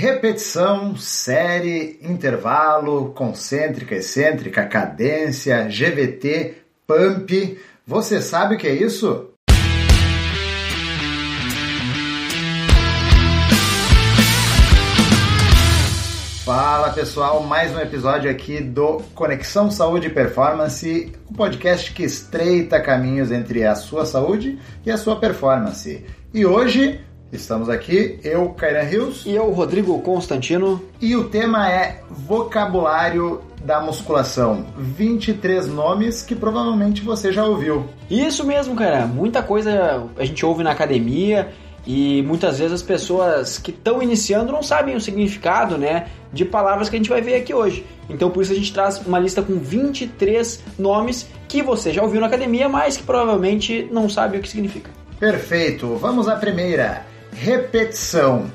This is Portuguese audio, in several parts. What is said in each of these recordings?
Repetição, série, intervalo, concêntrica, excêntrica, cadência, GVT, pump. Você sabe o que é isso? Fala pessoal, mais um episódio aqui do Conexão Saúde e Performance, um podcast que estreita caminhos entre a sua saúde e a sua performance. E hoje estamos aqui, eu, Kairan Rios. E eu, Rodrigo Constantino. E o tema é vocabulário da musculação. 23 nomes que provavelmente você já ouviu. Isso mesmo, cara. Muita coisa a gente ouve na academia e muitas vezes as pessoas que estão iniciando não sabem o significado, né, de palavras que a gente vai ver aqui hoje. Então por isso a gente traz uma lista com 23 nomes que você já ouviu na academia, mas que provavelmente não sabe o que significa. Perfeito. Vamos à primeira. Repetição.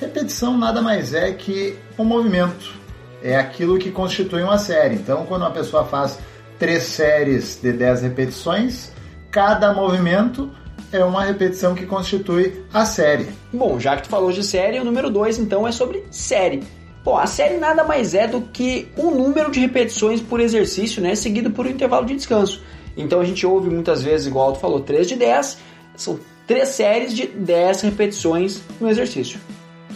Repetição nada mais é que um movimento. É aquilo que constitui uma série. Então, quando uma pessoa faz três séries de 10 repetições, cada movimento é uma repetição que constitui a série. Bom, já que tu falou de série, o número 2 então é sobre série. Bom, a série nada mais é do que um número de repetições por exercício, né, seguido por um intervalo de descanso. Então a gente ouve muitas vezes, igual tu falou, 3 de 10, são três séries de 10 repetições no exercício.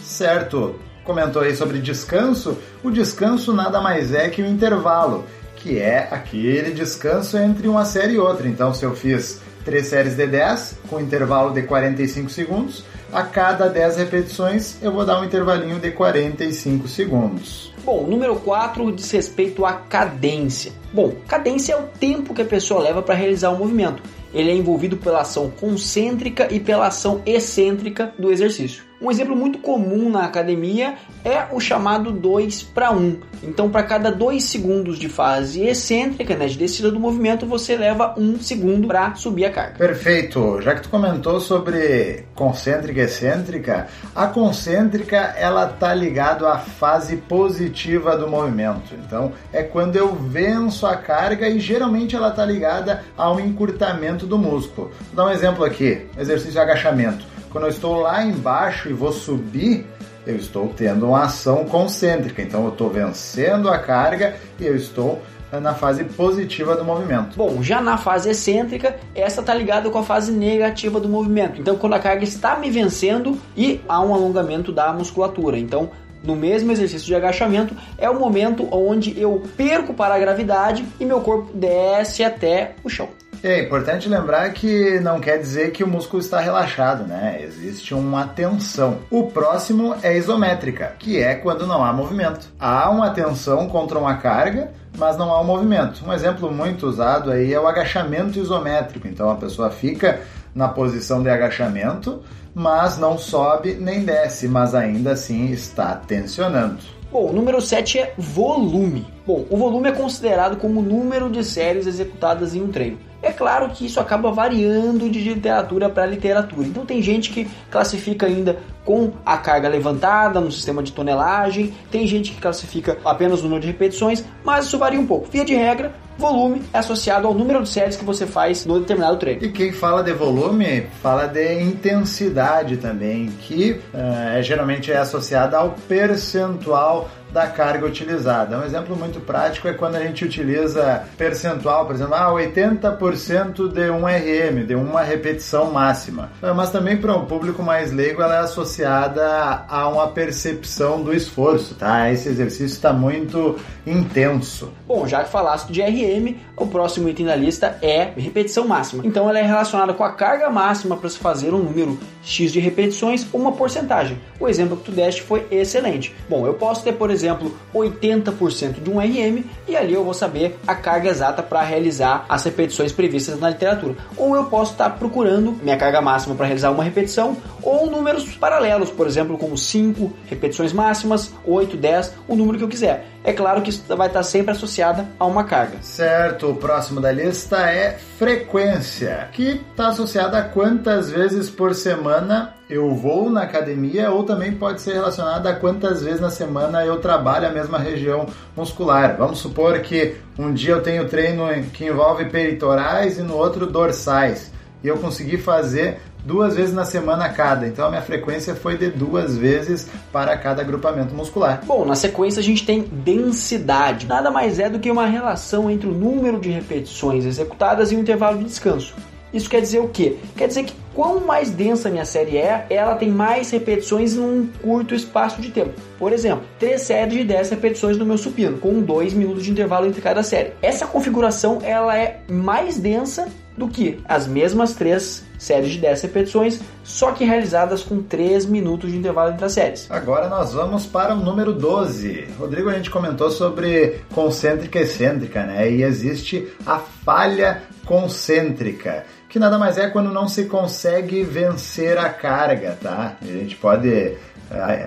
Certo. Comentou aí sobre descanso. O descanso nada mais é que o um intervalo, que é aquele descanso entre uma série e outra. Então, se eu fiz três séries de 10 com intervalo de 45 segundos. A cada 10 repetições eu vou dar um intervalinho de 45 segundos. Bom, número 4 diz respeito à cadência. Bom, cadência é o tempo que a pessoa leva para realizar o um movimento. Ele é envolvido pela ação concêntrica e pela ação excêntrica do exercício. Um exemplo muito comum na academia é o chamado 2 para 1. Então, para cada 2 segundos de fase excêntrica, né, de descida do movimento, você leva 1 segundo para subir a carga. Perfeito. Já que tu comentou sobre concêntrica e excêntrica, a concêntrica ela tá ligado à fase positiva do movimento. Então, é quando eu venço a carga e geralmente ela tá ligada ao encurtamento do músculo. Vou dar um exemplo aqui, exercício de agachamento. Quando eu estou lá embaixo e vou subir, eu estou tendo uma ação concêntrica. Então eu estou vencendo a carga e eu estou na fase positiva do movimento. Bom, já na fase excêntrica, essa está ligada com a fase negativa do movimento. Então, quando a carga está me vencendo e há um alongamento da musculatura. Então, no mesmo exercício de agachamento, é o momento onde eu perco para a gravidade e meu corpo desce até o chão. É importante lembrar que não quer dizer que o músculo está relaxado, né? Existe uma tensão. O próximo é isométrica, que é quando não há movimento. Há uma tensão contra uma carga, mas não há um movimento. Um exemplo muito usado aí é o agachamento isométrico. Então a pessoa fica na posição de agachamento, mas não sobe nem desce, mas ainda assim está tensionando. Bom, o número 7 é volume. Bom, o volume é considerado como o número de séries executadas em um treino. É claro que isso acaba variando de literatura para literatura. Então tem gente que classifica ainda com a carga levantada no sistema de tonelagem, tem gente que classifica apenas o número de repetições, mas isso varia um pouco. Via de regra, volume é associado ao número de séries que você faz no determinado treino. E quem fala de volume fala de intensidade também, que uh, geralmente é associada ao percentual da carga utilizada. Um exemplo muito prático é quando a gente utiliza percentual, por exemplo, ah, 80% de 1 RM, de uma repetição máxima. Mas também para um público mais leigo ela é associada a uma percepção do esforço, tá? Esse exercício está muito intenso. Bom, já que falaste de RM, o próximo item da lista é repetição máxima. Então ela é relacionada com a carga máxima para se fazer um número X de repetições uma porcentagem. O exemplo que tu deste foi excelente. Bom, eu posso ter, por exemplo, 80% de um RM e ali eu vou saber a carga exata para realizar as repetições previstas na literatura. Ou eu posso estar procurando minha carga máxima para realizar uma repetição ou números paralelos, por exemplo, como 5 repetições máximas, 8, 10, o número que eu quiser. É claro que isso vai estar sempre associada a uma carga. Certo, o próximo da lista é frequência, que está associada a quantas vezes por semana eu vou na academia ou também pode ser relacionada a quantas vezes na semana eu trabalho a mesma região muscular. Vamos supor que um dia eu tenho treino que envolve peitorais e no outro dorsais e eu consegui fazer duas vezes na semana cada. Então a minha frequência foi de duas vezes para cada agrupamento muscular. Bom, na sequência a gente tem densidade. Nada mais é do que uma relação entre o número de repetições executadas e o intervalo de descanso. Isso quer dizer o quê? Quer dizer que quanto mais densa minha série é, ela tem mais repetições em um curto espaço de tempo. Por exemplo, três séries de 10 repetições no meu supino, com 2 minutos de intervalo entre cada série. Essa configuração ela é mais densa do que as mesmas três séries de 10 repetições, só que realizadas com 3 minutos de intervalo entre as séries. Agora nós vamos para o número 12. Rodrigo, a gente comentou sobre concêntrica e excêntrica, né? E existe a falha concêntrica, que nada mais é quando não se consegue vencer a carga, tá? A gente pode uh,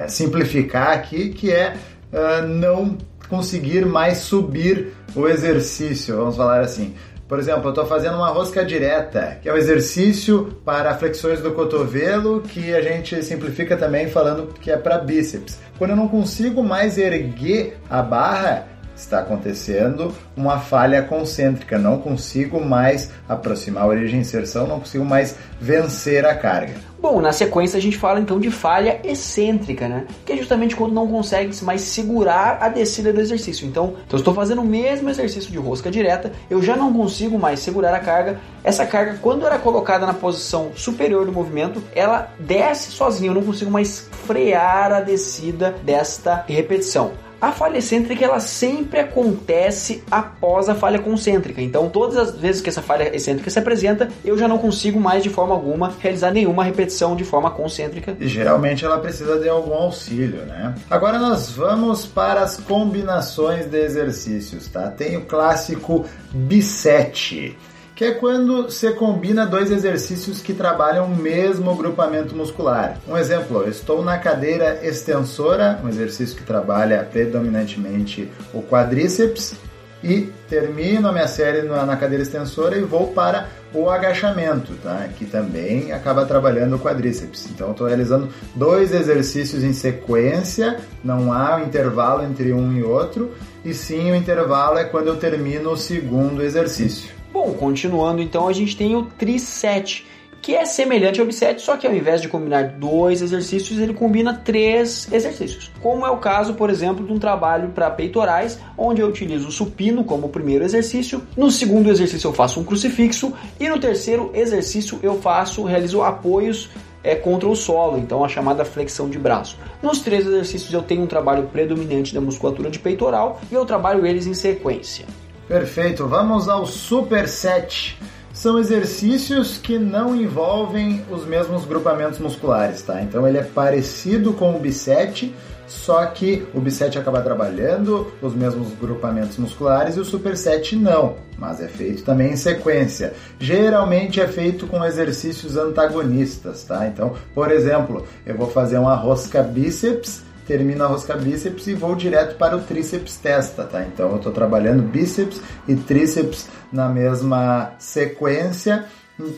simplificar aqui que é uh, não conseguir mais subir o exercício, vamos falar assim. Por exemplo, eu estou fazendo uma rosca direta, que é um exercício para flexões do cotovelo, que a gente simplifica também falando que é para bíceps. Quando eu não consigo mais erguer a barra, está acontecendo uma falha concêntrica, não consigo mais aproximar a origem e inserção, não consigo mais vencer a carga. Bom, na sequência a gente fala então de falha excêntrica, né? Que é justamente quando não consegue mais segurar a descida do exercício. Então, então eu estou fazendo o mesmo exercício de rosca direta, eu já não consigo mais segurar a carga. Essa carga, quando era colocada na posição superior do movimento, ela desce sozinha, eu não consigo mais frear a descida desta repetição. A falha excêntrica ela sempre acontece após a falha concêntrica. Então, todas as vezes que essa falha excêntrica se apresenta, eu já não consigo mais de forma alguma realizar nenhuma repetição de forma concêntrica. E geralmente ela precisa de algum auxílio, né? Agora nós vamos para as combinações de exercícios, tá? Tem o clássico bisete que é quando você combina dois exercícios que trabalham o mesmo grupamento muscular. Um exemplo, eu estou na cadeira extensora, um exercício que trabalha predominantemente o quadríceps, e termino a minha série na cadeira extensora e vou para o agachamento, tá? que também acaba trabalhando o quadríceps. Então, estou realizando dois exercícios em sequência, não há intervalo entre um e outro, e sim o intervalo é quando eu termino o segundo exercício. Bom, continuando então, a gente tem o triset, que é semelhante ao biset, só que ao invés de combinar dois exercícios, ele combina três exercícios. Como é o caso, por exemplo, de um trabalho para peitorais, onde eu utilizo o supino como primeiro exercício, no segundo exercício eu faço um crucifixo e no terceiro exercício eu faço, realizo apoios é contra o solo, então a chamada flexão de braço. Nos três exercícios eu tenho um trabalho predominante da musculatura de peitoral e eu trabalho eles em sequência. Perfeito, vamos ao superset. São exercícios que não envolvem os mesmos grupamentos musculares, tá? Então ele é parecido com o bisete, só que o bisete acaba trabalhando os mesmos grupamentos musculares e o superset não, mas é feito também em sequência. Geralmente é feito com exercícios antagonistas, tá? Então, por exemplo, eu vou fazer uma rosca bíceps termino a rosca bíceps e vou direto para o tríceps testa, tá? Então eu estou trabalhando bíceps e tríceps na mesma sequência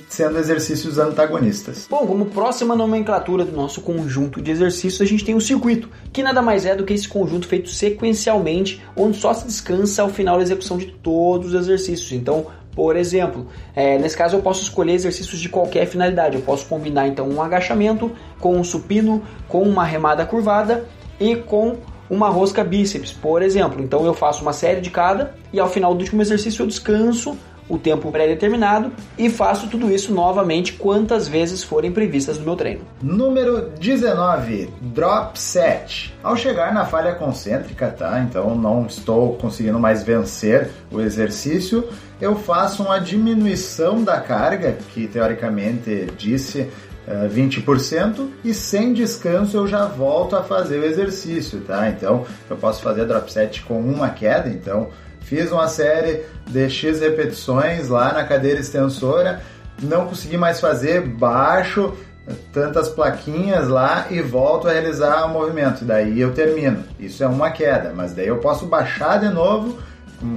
sendo exercícios antagonistas. Bom, como próxima nomenclatura do nosso conjunto de exercícios, a gente tem o circuito, que nada mais é do que esse conjunto feito sequencialmente, onde só se descansa ao final da execução de todos os exercícios. Então, por exemplo, é, nesse caso eu posso escolher exercícios de qualquer finalidade. Eu posso combinar então um agachamento com um supino, com uma remada curvada e com uma rosca bíceps, por exemplo. Então eu faço uma série de cada e ao final do último exercício eu descanso o tempo pré-determinado e faço tudo isso novamente quantas vezes forem previstas no meu treino. Número 19, drop set. Ao chegar na falha concêntrica, tá? Então não estou conseguindo mais vencer o exercício, eu faço uma diminuição da carga, que teoricamente disse 20% eh, e sem descanso eu já volto a fazer o exercício, tá? Então eu posso fazer drop set com uma queda, então fiz uma série de X repetições lá na cadeira extensora, não consegui mais fazer, baixo tantas plaquinhas lá e volto a realizar o movimento, daí eu termino. Isso é uma queda, mas daí eu posso baixar de novo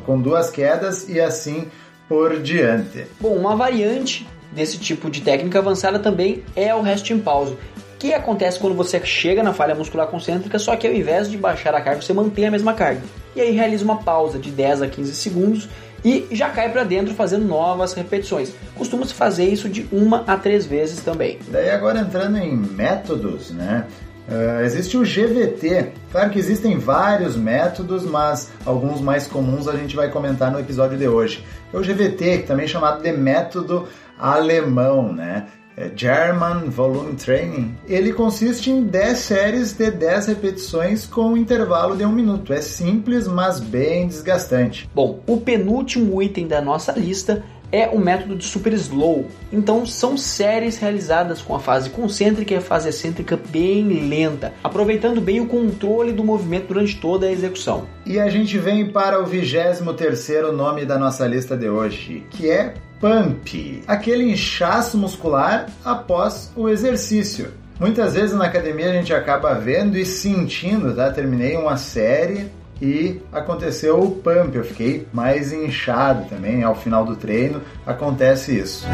com duas quedas e assim por diante. Bom, uma variante desse tipo de técnica avançada também é o resting pause, que acontece quando você chega na falha muscular concêntrica, só que ao invés de baixar a carga, você mantém a mesma carga. e aí realiza uma pausa de 10 a 15 segundos e já cai para dentro fazendo novas repetições. Costuma-se fazer isso de uma a três vezes também. Daí agora entrando em métodos, né? Uh, existe o GVT. Claro que existem vários métodos, mas alguns mais comuns a gente vai comentar no episódio de hoje. É o GVT, também chamado de método alemão, né? É German Volume Training. Ele consiste em 10 séries de 10 repetições com um intervalo de um minuto. É simples, mas bem desgastante. Bom, o penúltimo item da nossa lista é o método de super slow. Então são séries realizadas com a fase concêntrica e a fase excêntrica bem lenta, aproveitando bem o controle do movimento durante toda a execução. E a gente vem para o 23 terceiro nome da nossa lista de hoje, que é Pump, aquele inchaço muscular após o exercício. Muitas vezes na academia a gente acaba vendo e sentindo, tá? Terminei uma série, e aconteceu o pump, eu fiquei mais inchado também ao final do treino, acontece isso.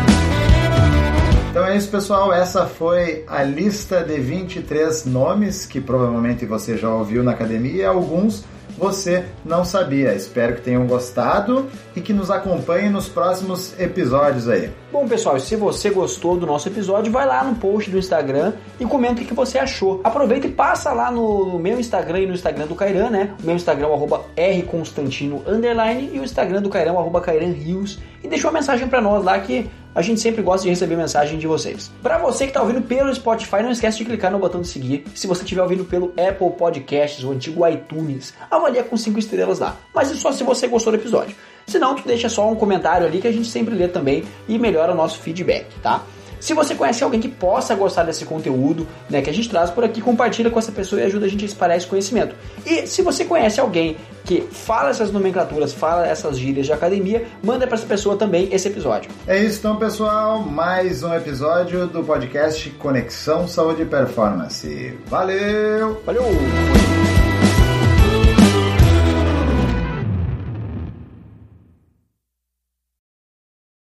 Então é isso, pessoal. Essa foi a lista de 23 nomes que provavelmente você já ouviu na academia, alguns você não sabia. Espero que tenham gostado e que nos acompanhem nos próximos episódios aí. Bom, pessoal, se você gostou do nosso episódio, vai lá no post do Instagram e comenta o que você achou. Aproveita e passa lá no, meu Instagram e no Instagram do Cairan, né? O meu Instagram é rconstantino e o Instagram do Cairan arroba Cairan Rios. E deixa uma mensagem para nós lá que a gente sempre gosta de receber mensagem de vocês. Para você que está ouvindo pelo Spotify, não esquece de clicar no botão de seguir. Se você estiver ouvindo pelo Apple Podcasts, o antigo iTunes, avalia com 5 estrelas lá. Mas é só se você gostou do episódio. Se não, tu deixa só um comentário ali que a gente sempre lê também e melhora o nosso feedback, tá? Se você conhece alguém que possa gostar desse conteúdo né, que a gente traz por aqui, compartilha com essa pessoa e ajuda a gente a espalhar esse conhecimento. E se você conhece alguém que fala essas nomenclaturas, fala essas gírias de academia, manda para essa pessoa também esse episódio. É isso então, pessoal. Mais um episódio do podcast Conexão Saúde e Performance. Valeu! Valeu!